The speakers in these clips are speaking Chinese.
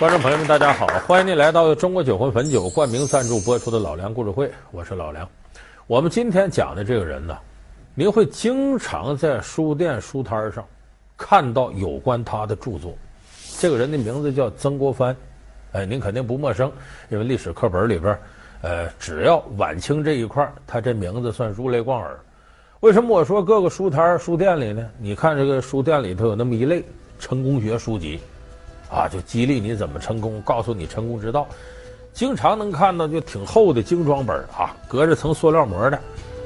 观众朋友们，大家好！欢迎您来到中国酒魂汾酒冠名赞助播出的《老梁故事会》，我是老梁。我们今天讲的这个人呢，您会经常在书店书摊上看到有关他的著作。这个人的名字叫曾国藩，哎，您肯定不陌生，因为历史课本里边，呃，只要晚清这一块，他这名字算如雷贯耳。为什么我说各个书摊书店里呢？你看这个书店里头有那么一类成功学书籍。啊，就激励你怎么成功，告诉你成功之道，经常能看到就挺厚的精装本啊，隔着层塑料膜的，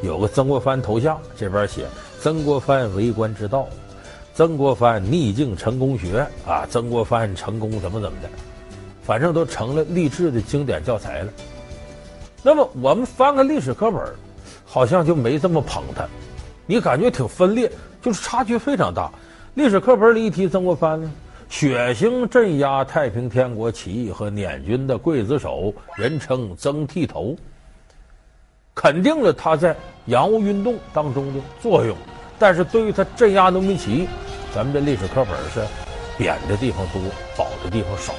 有个曾国藩头像，这边写曾国藩为官之道，曾国藩逆境成功学啊，曾国藩成功怎么怎么的，反正都成了励志的经典教材了。那么我们翻个历史课本，好像就没这么捧他，你感觉挺分裂，就是差距非常大。历史课本里一提曾国藩呢。血腥镇压太平天国起义和捻军的刽子手，人称曾剃头，肯定了他在洋务运动当中的作用。但是对于他镇压农民起义，咱们这历史课本是贬的地方多，褒的地方少。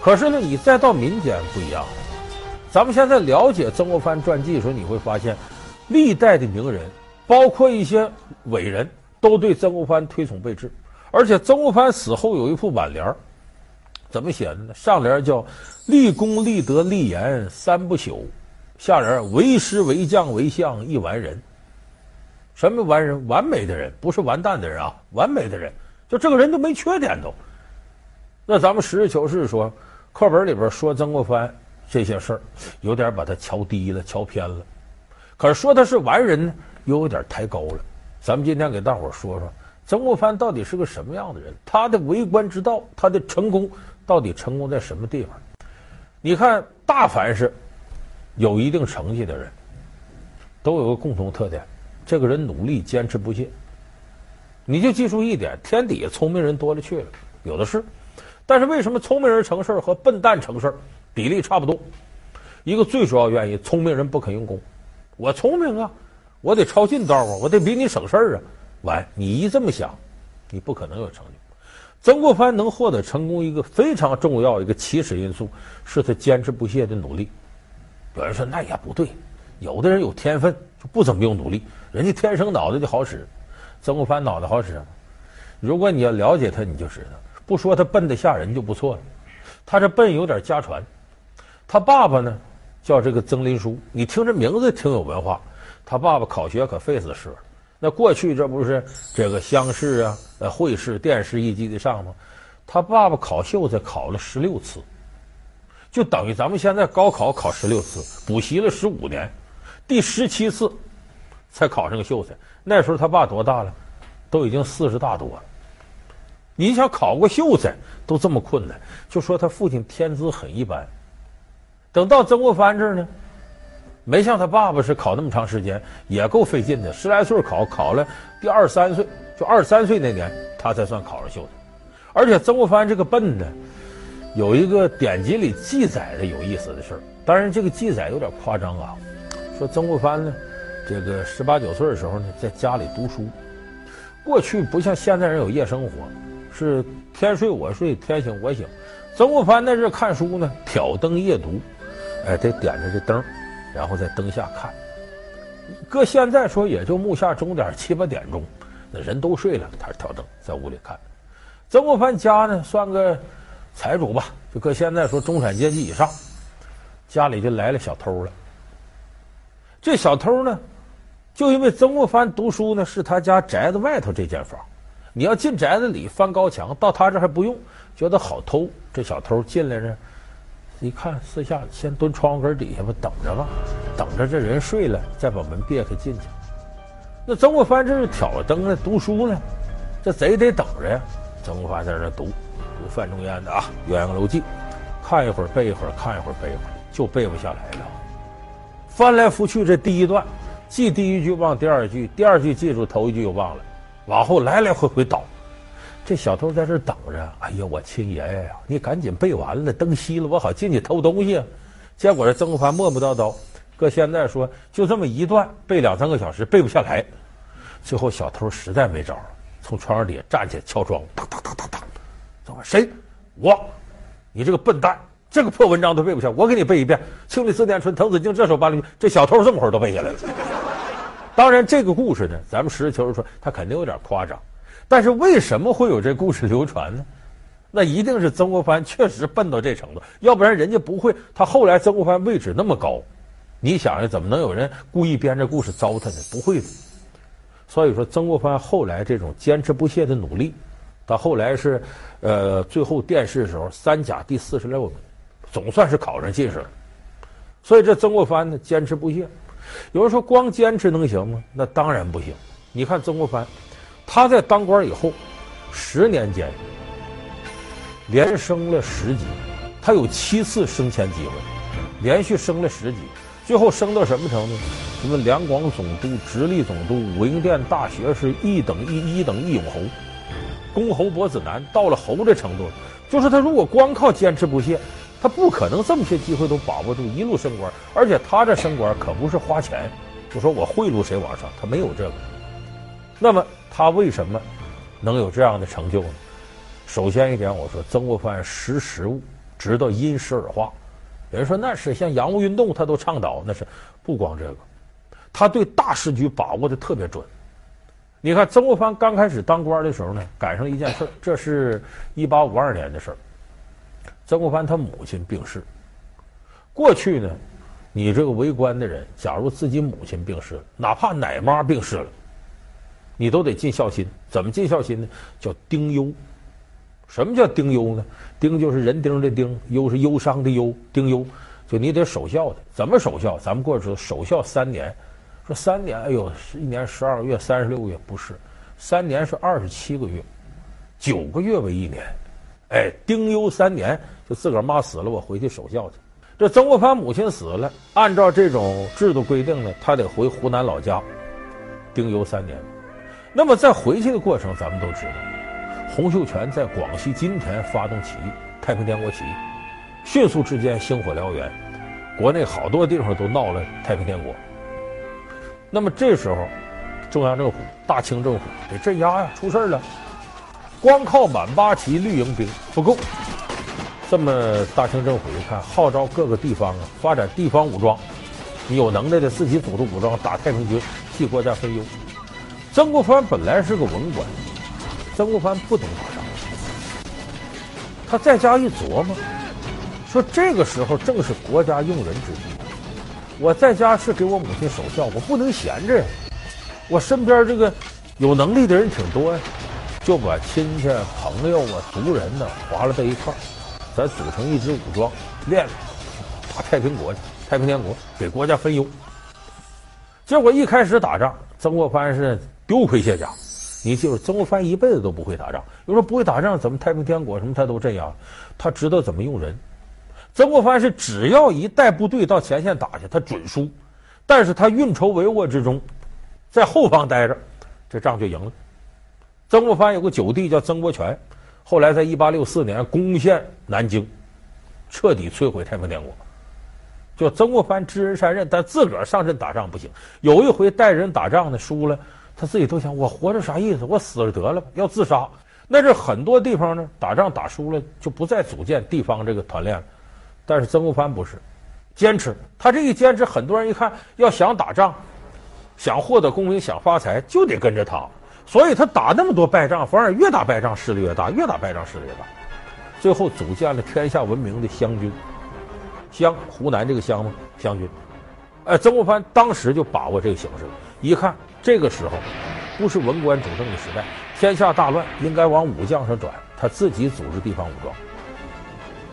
可是呢，你再到民间不一样。咱们现在了解曾国藩传记的时候，你会发现，历代的名人，包括一些伟人，都对曾国藩推崇备至。而且曾国藩死后有一副挽联，怎么写的呢？上联叫“立功立德立言三不朽”，下联“为师为将为相一完人”。什么完人？完美的人，不是完蛋的人啊！完美的人，就这个人都没缺点都。那咱们实事求是说，课本里边说曾国藩这些事儿，有点把他瞧低了、瞧偏了。可是说他是完人呢，又有点抬高了。咱们今天给大伙说说。曾国藩到底是个什么样的人？他的为官之道，他的成功到底成功在什么地方？你看，大凡是有一定成绩的人，都有个共同特点：这个人努力、坚持不懈。你就记住一点，天底下聪明人多了去了，有的是。但是为什么聪明人成事儿和笨蛋成事儿比例差不多？一个最主要原因，聪明人不肯用功。我聪明啊，我得抄近道啊，我得比你省事儿啊。完，你一这么想，你不可能有成就。曾国藩能获得成功，一个非常重要一个起始因素是他坚持不懈的努力。有人说那也不对，有的人有天分就不怎么用努力，人家天生脑袋就好使。曾国藩脑袋好使，如果你要了解他，你就知道，不说他笨得吓人就不错了。他这笨有点家传，他爸爸呢叫这个曾林书，你听这名字挺有文化。他爸爸考学可费死事了。那过去这不是这个乡试啊、呃会试、殿试一级的上吗？他爸爸考秀才考了十六次，就等于咱们现在高考考十六次，补习了十五年，第十七次才考上个秀才。那时候他爸多大了？都已经四十大多了。你想考个秀才都这么困难，就说他父亲天资很一般。等到曾国藩这儿呢？没像他爸爸是考那么长时间，也够费劲的。十来岁考，考了第二三岁，就二三岁那年，他才算考上秀才。而且曾国藩这个笨呢，有一个典籍里记载的有意思的事儿。当然，这个记载有点夸张啊。说曾国藩呢，这个十八九岁的时候呢，在家里读书。过去不像现在人有夜生活，是天睡我睡，天醒我醒。曾国藩那阵看书呢，挑灯夜读，哎，得点着这灯。然后在灯下看，搁现在说也就木下钟点七八点钟，那人都睡了，他挑灯在屋里看。曾国藩家呢算个财主吧，就搁现在说中产阶级以上，家里就来了小偷了。这小偷呢，就因为曾国藩读书呢是他家宅子外头这间房，你要进宅子里翻高墙，到他这还不用，觉得好偷。这小偷进来呢。一看，四下先蹲窗户根底下吧，等着吧，等着这人睡了，再把门别开进去。那曾国藩这是挑灯呢，读书呢，这贼得等着呀。曾国藩在这读，读范仲淹的啊《鸳鸯楼记》，看一会儿背一会儿，看一会儿背一会儿，就背不下来了。翻来覆去，这第一段记第一句忘第二句，第二句记住头一句又忘了，往后来来回回倒。这小偷在这等着，哎呀，我亲爷爷呀，你赶紧背完了，灯熄了，我好进去偷东西。结果这曾国藩磨磨叨叨，搁现在说就这么一段背两三个小时背不下来，最后小偷实在没招了，从窗户底下站起来敲窗，当当当当当，怎么谁？我你这个笨蛋，这个破文章都背不下，我给你背一遍，《青绿寺殿春》《滕子京这首八仑》，这小偷这么会儿都背下来了。当然，这个故事呢，咱们实事求是说，他肯定有点夸张。但是为什么会有这故事流传呢？那一定是曾国藩确实笨到这程度，要不然人家不会。他后来曾国藩位置那么高，你想想，怎么能有人故意编这故事糟蹋呢？不会的。所以说，曾国藩后来这种坚持不懈的努力，到后来是，呃，最后殿试的时候三甲第四十六名，总算是考上进士了。所以这曾国藩呢，坚持不懈。有人说光坚持能行吗？那当然不行。你看曾国藩，他在当官以后，十年间连升了十级，他有七次升迁机会，连续升了十级，最后升到什么程度？什么两广总督、直隶总督、武英殿大学士、一等一、一等一勇侯、公侯伯子男，到了侯这程度，就是他如果光靠坚持不懈。他不可能这么些机会都把握住，一路升官，而且他这升官可不是花钱，就说我贿赂谁往上，他没有这个。那么他为什么能有这样的成就呢？首先一点，我说曾国藩识时务，知道因时而化。有人说那是像洋务运动，他都倡导，那是不光这个，他对大时局把握的特别准。你看曾国藩刚开始当官的时候呢，赶上一件事，这是一八五二年的事儿。曾国藩他母亲病逝。过去呢，你这个为官的人，假如自己母亲病逝了，哪怕奶妈病逝了，你都得尽孝心。怎么尽孝心呢？叫丁忧。什么叫丁忧呢？丁就是人丁的丁，忧是忧伤的忧。丁忧，就你得守孝的。怎么守孝？咱们过去说守孝三年，说三年，哎呦，一年十二个月，三十六个月，不是，三年是二十七个月，九个月为一年。哎，丁忧三年。就自个儿妈死了，我回去守孝去。这曾国藩母亲死了，按照这种制度规定呢，他得回湖南老家，丁忧三年。那么在回去的过程，咱们都知道，洪秀全在广西金田发动起义，太平天国起义，迅速之间星火燎原，国内好多地方都闹了太平天国。那么这时候，中央政府、大清政府得镇压呀，出事了，光靠满八旗绿营兵不够。这么，大清政府一看，号召各个地方啊发展地方武装，你有能耐的自己组织武装打太平军，替国家分忧。曾国藩本来是个文官，曾国藩不懂打仗。他在家一琢磨，说这个时候正是国家用人之际，我在家是给我母亲守孝，我不能闲着呀。我身边这个有能力的人挺多呀，就把亲戚朋友啊、族人呢划拉在一块儿。咱组成一支武装，练练打太平国去，太平天国给国家分忧。结果一开始打仗，曾国藩是丢盔卸甲。你记住，曾国藩一辈子都不会打仗。有人说不会打仗，怎么太平天国什么他都镇压？他知道怎么用人。曾国藩是只要一带部队到前线打去，他准输。但是他运筹帷幄之中，在后方待着，这仗就赢了。曾国藩有个九弟叫曾国荃。后来，在一八六四年攻陷南京，彻底摧毁太平天国。就曾国藩知人善任，但自个儿上阵打仗不行。有一回带人打仗呢，输了，他自己都想：我活着啥意思？我死了得了，要自杀。那这很多地方呢，打仗打输了就不再组建地方这个团练了。但是曾国藩不是，坚持。他这一坚持，很多人一看，要想打仗，想获得功名，想发财，就得跟着他。所以他打那么多败仗，反而越打败仗势力越大，越打败仗势力越大，最后组建了天下闻名的湘军。湘，湖南这个湘吗？湘军。哎，曾国藩当时就把握这个形势了，一看这个时候不是文官主政的时代，天下大乱，应该往武将上转，他自己组织地方武装。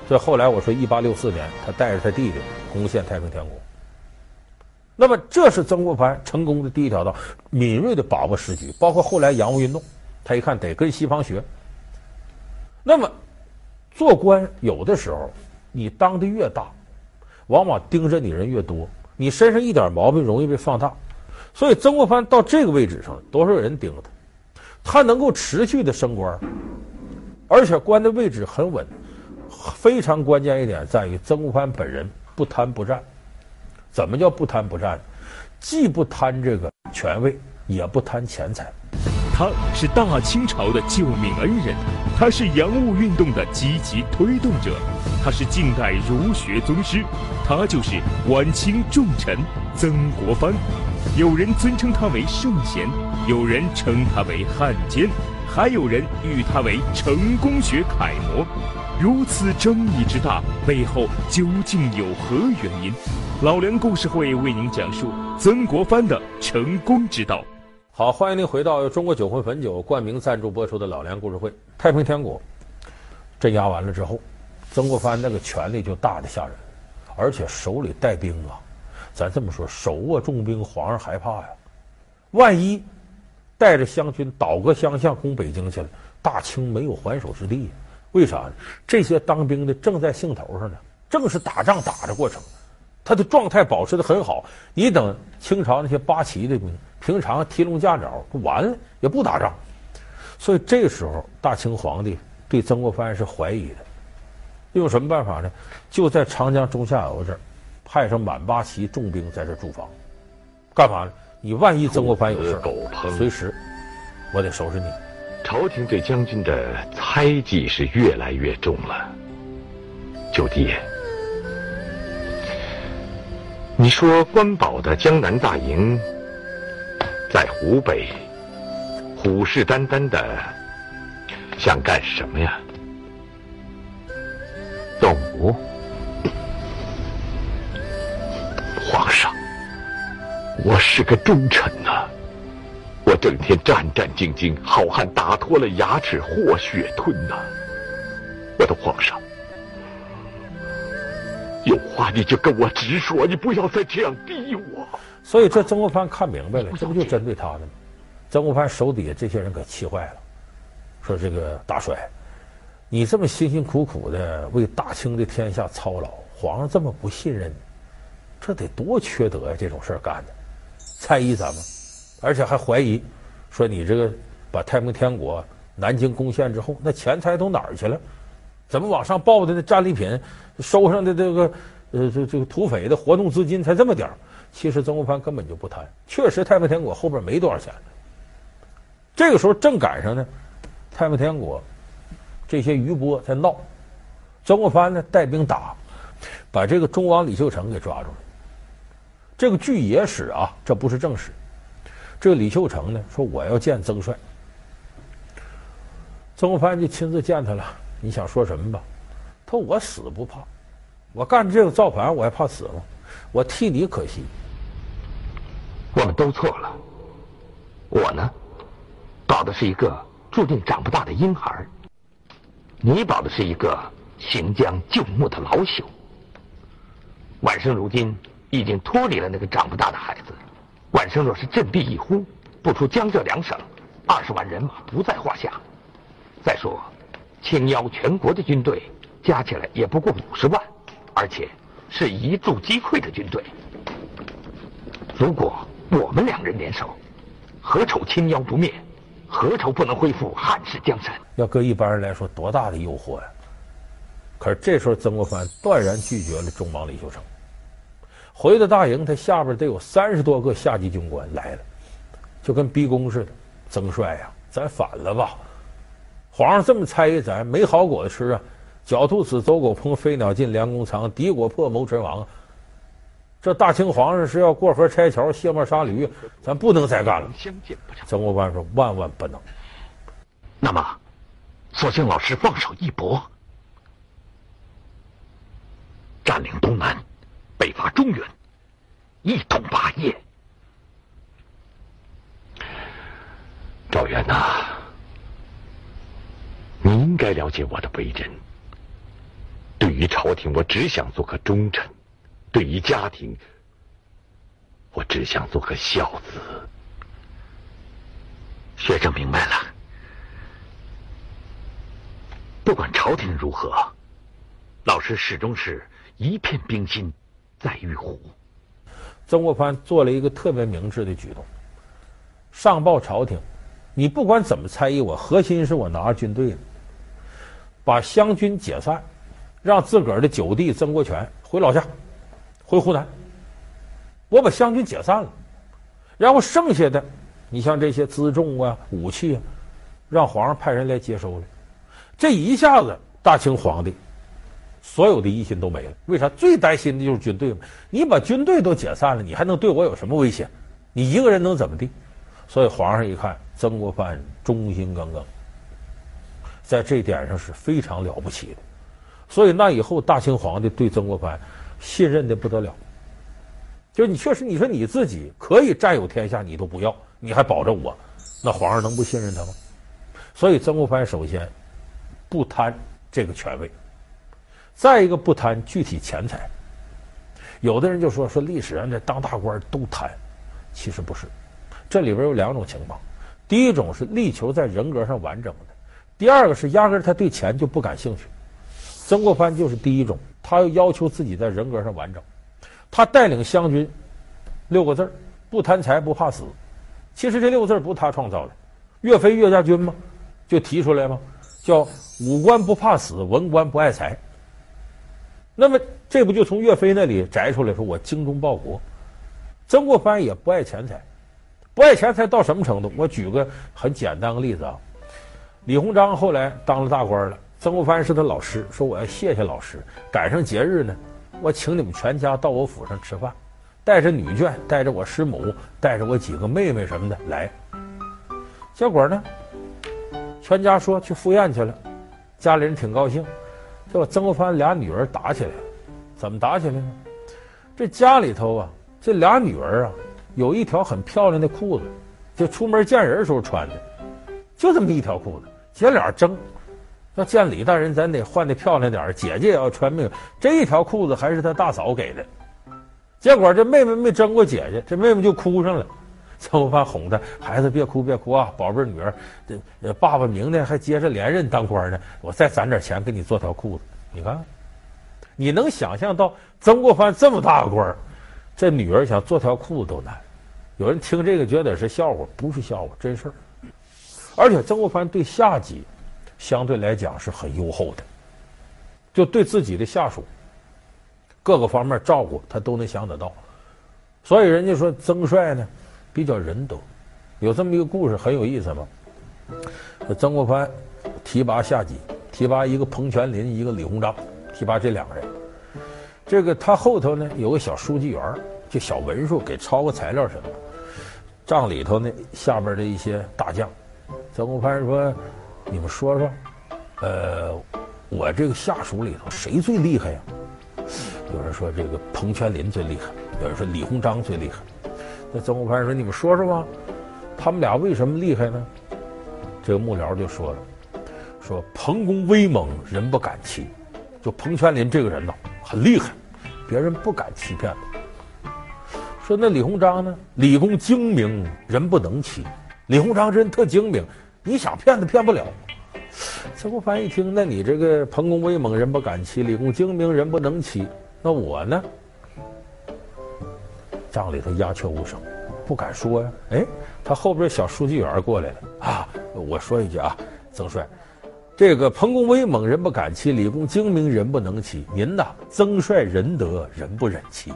所以后来我说，一八六四年，他带着他弟弟攻陷太平天国。那么，这是曾国藩成功的第一条道，敏锐的把握时局，包括后来洋务运动，他一看得跟西方学。那么，做官有的时候，你当的越大，往往盯着你人越多，你身上一点毛病容易被放大。所以，曾国藩到这个位置上，多少人盯着他，他能够持续的升官，而且官的位置很稳。非常关键一点在于，曾国藩本人不贪不占。怎么叫不贪不占？既不贪这个权位，也不贪钱财。他是大清朝的救命恩人，他是洋务运动的积极推动者，他是近代儒学宗师，他就是晚清重臣曾国藩。有人尊称他为圣贤，有人称他为汉奸，还有人誉他为成功学楷模。如此争议之大，背后究竟有何原因？老梁故事会为您讲述曾国藩的成功之道。好，欢迎您回到中国酒魂汾酒冠名赞助播出的老梁故事会。太平天国镇压完了之后，曾国藩那个权力就大的吓人，而且手里带兵啊，咱这么说，手握重兵，皇上害怕呀。万一带着湘军倒戈相向攻北京去了，大清没有还手之地。为啥呢？这些当兵的正在兴头上呢，正是打仗打的过程，他的状态保持的很好。你等清朝那些八旗的兵，平常提笼架爪，完了也不打仗。所以这时候，大清皇帝对曾国藩是怀疑的。用什么办法呢？就在长江中下游这儿，派上满八旗重兵在这驻防，干嘛呢？你万一曾国藩有事儿，随时我得收拾你。朝廷对将军的猜忌是越来越重了，九弟，你说关保的江南大营在湖北，虎视眈眈的想干什么呀？动武？皇上，我是个忠臣呐、我整天战战兢兢，好汉打脱了牙齿或血吞呐！我的皇上，有话你就跟我直说，你不要再这样逼我。所以这曾国藩看明白了，这不就针对他的吗？曾国藩手底下这些人可气坏了，说这个大帅，你这么辛辛苦苦的为大清的天下操劳，皇上这么不信任你，这得多缺德呀！这种事儿干的，猜疑咱们。而且还怀疑，说你这个把太平天国、南京攻陷之后，那钱财都哪儿去了？怎么往上报的那战利品、收上的这个呃这这个土匪的活动资金才这么点儿？其实曾国藩根本就不贪，确实太平天国后边没多少钱。这个时候正赶上呢，太平天国这些余波在闹，曾国藩呢带兵打，把这个忠王李秀成给抓住了。这个据野史啊，这不是正史。这个李秀成呢说，我要见曾帅，曾国藩就亲自见他了。你想说什么吧？他说我死不怕，我干这个造反我还怕死吗？我替你可惜。我们都错了。我呢，保的是一个注定长不大的婴孩，你保的是一个行将就木的老朽。晚生如今已经脱离了那个长不大的孩子。晚生若是振臂一呼，不出江浙两省，二十万人马不在话下。再说，清妖全国的军队加起来也不过五十万，而且是一触即溃的军队。如果我们两人联手，何愁清妖不灭？何愁不能恢复汉室江山？要搁一般人来说，多大的诱惑呀！可是这时候，曾国藩断然拒绝了中王李秀成。回到大营，他下边得有三十多个下级军官来了，就跟逼宫似的。曾帅呀，咱反了吧！皇上这么猜疑咱，没好果子吃啊！狡兔死，走狗烹；飞鸟尽，良弓藏；敌国破，谋臣亡。这大清皇上是要过河拆桥、卸磨杀驴，咱不能再干了。曾国藩说：“万万不能。”那么，索性老师放手一搏，占领东南。北伐中原，一统霸业。赵元呐，你应该了解我的为人。对于朝廷，我只想做个忠臣；对于家庭，我只想做个孝子。学生明白了。不管朝廷如何，老师始终是一片冰心。在玉壶，曾国藩做了一个特别明智的举动，上报朝廷，你不管怎么猜疑我，核心是我拿着军队，把湘军解散，让自个儿的九弟曾国荃回老家，回湖南。我把湘军解散了，然后剩下的，你像这些辎重啊、武器啊，让皇上派人来接收了。这一下子，大清皇帝所有的疑心都没了。为啥？最担心的就是军队嘛。你把军队都解散了，你还能对我有什么威胁？你一个人能怎么地？所以皇上一看曾国藩忠心耿耿，在这点上是非常了不起的。所以那以后，大清皇帝对曾国藩信任的不得了。就你确实，你说你自己可以占有天下，你都不要，你还保着我，那皇上能不信任他吗？所以曾国藩首先不贪这个权位，再一个不贪具体钱财。有的人就说说历史上这当大官都贪，其实不是，这里边有两种情况：第一种是力求在人格上完整的；第二个是压根他对钱就不感兴趣。曾国藩就是第一种，他要要求自己在人格上完整。他带领湘军六个字儿：不贪财，不怕死。其实这六个字儿不是他创造的，岳飞岳家军嘛，就提出来嘛，叫武官不怕死，文官不爱财。那么这不就从岳飞那里摘出来说我精忠报国？曾国藩也不爱钱财，不爱钱财到什么程度？我举个很简单的例子啊，李鸿章后来当了大官了，曾国藩是他老师，说我要谢谢老师，赶上节日呢。我请你们全家到我府上吃饭，带着女眷，带着我师母，带着我几个妹妹什么的来。结果呢，全家说去赴宴去了，家里人挺高兴。结果曾国藩俩女儿打起来了，怎么打起来呢？这家里头啊，这俩女儿啊，有一条很漂亮的裤子，就出门见人时候穿的，就这么一条裤子，姐俩争。要见李大人，咱得换的漂亮点。姐姐也要穿命，这一条裤子还是他大嫂给的。结果这妹妹没争过姐姐，这妹妹就哭上了。曾国藩哄她：“孩子别哭别哭啊，宝贝女儿，爸爸明天还接着连任当官呢，我再攒点钱给你做条裤子。”你看，你能想象到曾国藩这么大个官，这女儿想做条裤子都难。有人听这个觉得是笑话，不是笑话，真事儿。而且曾国藩对下级。相对来讲是很优厚的，就对自己的下属各个方面照顾，他都能想得到。所以人家说曾帅呢比较仁德，有这么一个故事很有意思嘛。曾国藩提拔下级，提拔一个彭全林，一个李鸿章，提拔这两个人。这个他后头呢有个小书记员，就小文书给抄个材料什么。帐里头呢下边的一些大将，曾国藩说。你们说说，呃，我这个下属里头谁最厉害呀？有人说这个彭全林最厉害，有人说李鸿章最厉害。那曾国藩说：“你们说说吧，他们俩为什么厉害呢？”这个幕僚就说了：“说彭公威猛，人不敢欺。就彭全林这个人呐，很厉害，别人不敢欺骗他。说那李鸿章呢？李公精明，人不能欺。李鸿章这人特精明。”你想骗他骗不了。曾国藩一听，那你这个彭公威猛，人不敢欺；李公精明，人不能欺。那我呢？帐里头鸦雀无声，不敢说呀。哎，他后边小书记员过来了啊！我说一句啊，曾帅，这个彭公威猛，人不敢欺；李公精明，人不能欺。您呐，曾帅仁德，人不忍欺。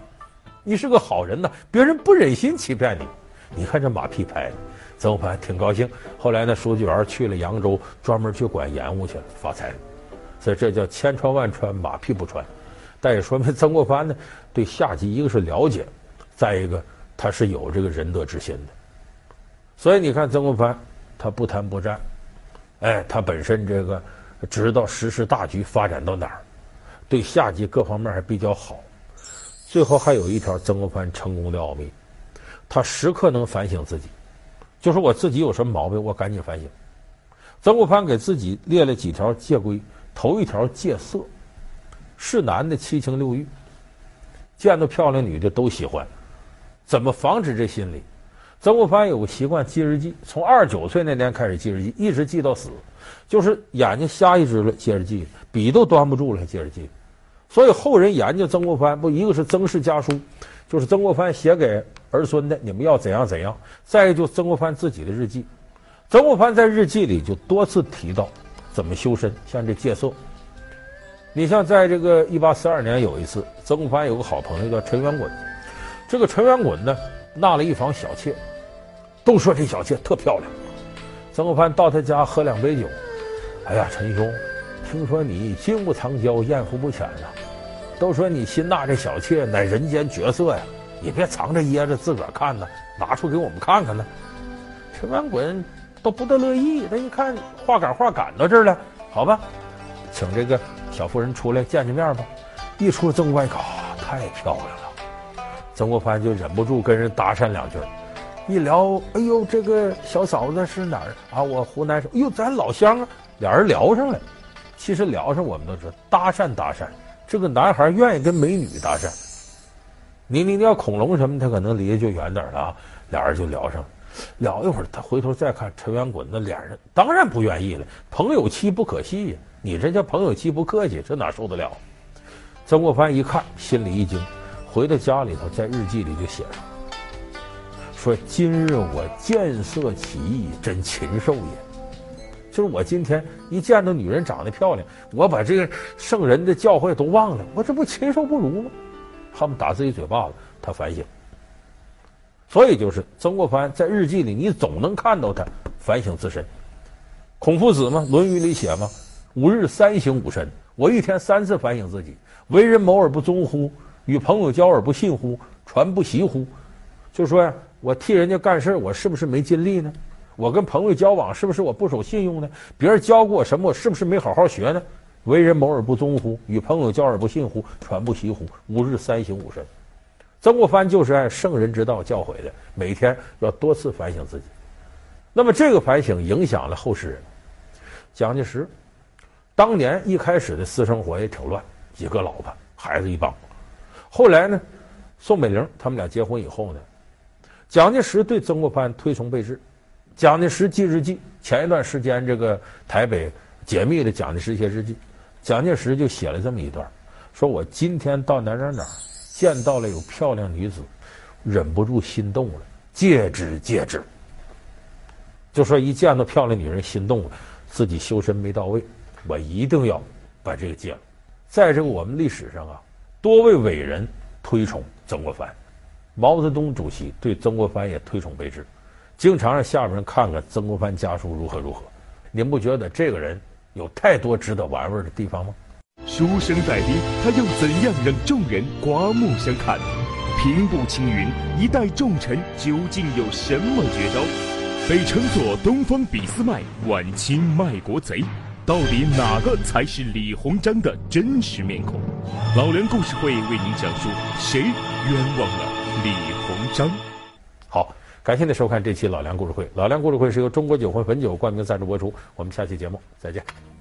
你是个好人呐，别人不忍心欺骗你。你看这马屁拍的。曾国藩挺高兴，后来呢书记员去了扬州，专门去管盐务去了，发财。所以这叫千穿万穿，马屁不穿。但也说明曾国藩呢，对下级一个是了解，再一个他是有这个仁德之心的。所以你看曾国藩，他不贪不占，哎，他本身这个知道时势大局发展到哪儿，对下级各方面还比较好。最后还有一条曾国藩成功的奥秘，他时刻能反省自己。就是我自己有什么毛病，我赶紧反省。曾国藩给自己列了几条戒规，头一条戒色，是男的七情六欲，见到漂亮女的都喜欢。怎么防止这心理？曾国藩有个习惯记日记，从二十九岁那年开始记日记，一直记到死，就是眼睛瞎一只了，接着记，笔都端不住了，还接着记。所以后人研究曾国藩，不一个是曾氏家书，就是曾国藩写给。儿孙的，你们要怎样怎样？再一个就曾国藩自己的日记，曾国藩在日记里就多次提到怎么修身，像这戒色。你像在这个一八四二年有一次，曾国藩有个好朋友叫陈元衮，这个陈元衮呢纳了一房小妾，都说这小妾特漂亮。曾国藩到他家喝两杯酒，哎呀，陈兄，听说你金屋藏娇，艳福不浅呐。都说你辛纳这小妾乃人间绝色呀，你别藏着掖着自个儿看呐，拿出给我们看看呢。陈元滚都不得乐意，他一看话赶话赶到这儿了，好吧，请这个小妇人出来见见面吧。一出曾国藩，啊，太漂亮了，曾国藩就忍不住跟人搭讪两句。一聊，哎呦，这个小嫂子是哪儿啊？我湖南省。哎呦，咱老乡啊，俩人聊上了。其实聊上，我们都知道搭讪搭讪。这个男孩愿意跟美女搭讪。你你你要恐龙什么，他可能离得就远点了啊。俩人就聊上了，聊一会儿，他回头再看陈元滚那脸上，当然不愿意了。朋友妻不可戏呀，你这叫朋友妻不客气，这哪受得了？曾国藩一看，心里一惊，回到家里头，在日记里就写上。说今日我见色起意，真禽兽也。就是我今天一见到女人长得漂亮，我把这个圣人的教诲都忘了，我这不禽兽不如吗？他们打自己嘴巴子，他反省。所以就是曾国藩在日记里，你总能看到他反省自身。孔夫子嘛，《论语》里写嘛：“吾日三省吾身。”我一天三次反省自己：为人谋而不忠乎？与朋友交而不信乎？传不习乎？就说呀。我替人家干事，我是不是没尽力呢？我跟朋友交往，是不是我不守信用呢？别人教过我什么，我是不是没好好学呢？为人谋而不忠乎？与朋友交而不信乎？传不习乎？吾日三省吾身。曾国藩就是按圣人之道教诲的，每天要多次反省自己。那么这个反省影响了后世人。蒋介石当年一开始的私生活也挺乱，几个老婆，孩子一帮。后来呢，宋美龄他们俩结婚以后呢。蒋介石对曾国藩推崇备至，蒋介石记日记。前一段时间，这个台北解密了蒋介石一些日记，蒋介石就写了这么一段：说我今天到哪哪哪见到了有漂亮女子，忍不住心动了，戒之戒之。就说一见到漂亮女人心动了，自己修身没到位，我一定要把这个戒了。在这个我们历史上啊，多位伟人推崇曾国藩。毛泽东主席对曾国藩也推崇备至，经常让下边人看看曾国藩家书如何如何。您不觉得这个人有太多值得玩味的地方吗？书生在兵，他又怎样让众人刮目相看？平步青云，一代重臣究竟有什么绝招？被称作东方俾斯麦、晚清卖国贼，到底哪个才是李鸿章的真实面孔？老梁故事会为您讲述谁冤枉了？李鸿章，好，感谢您收看这期老梁故事会。老梁故事会是由中国酒会汾酒冠名赞助播出。我们下期节目再见。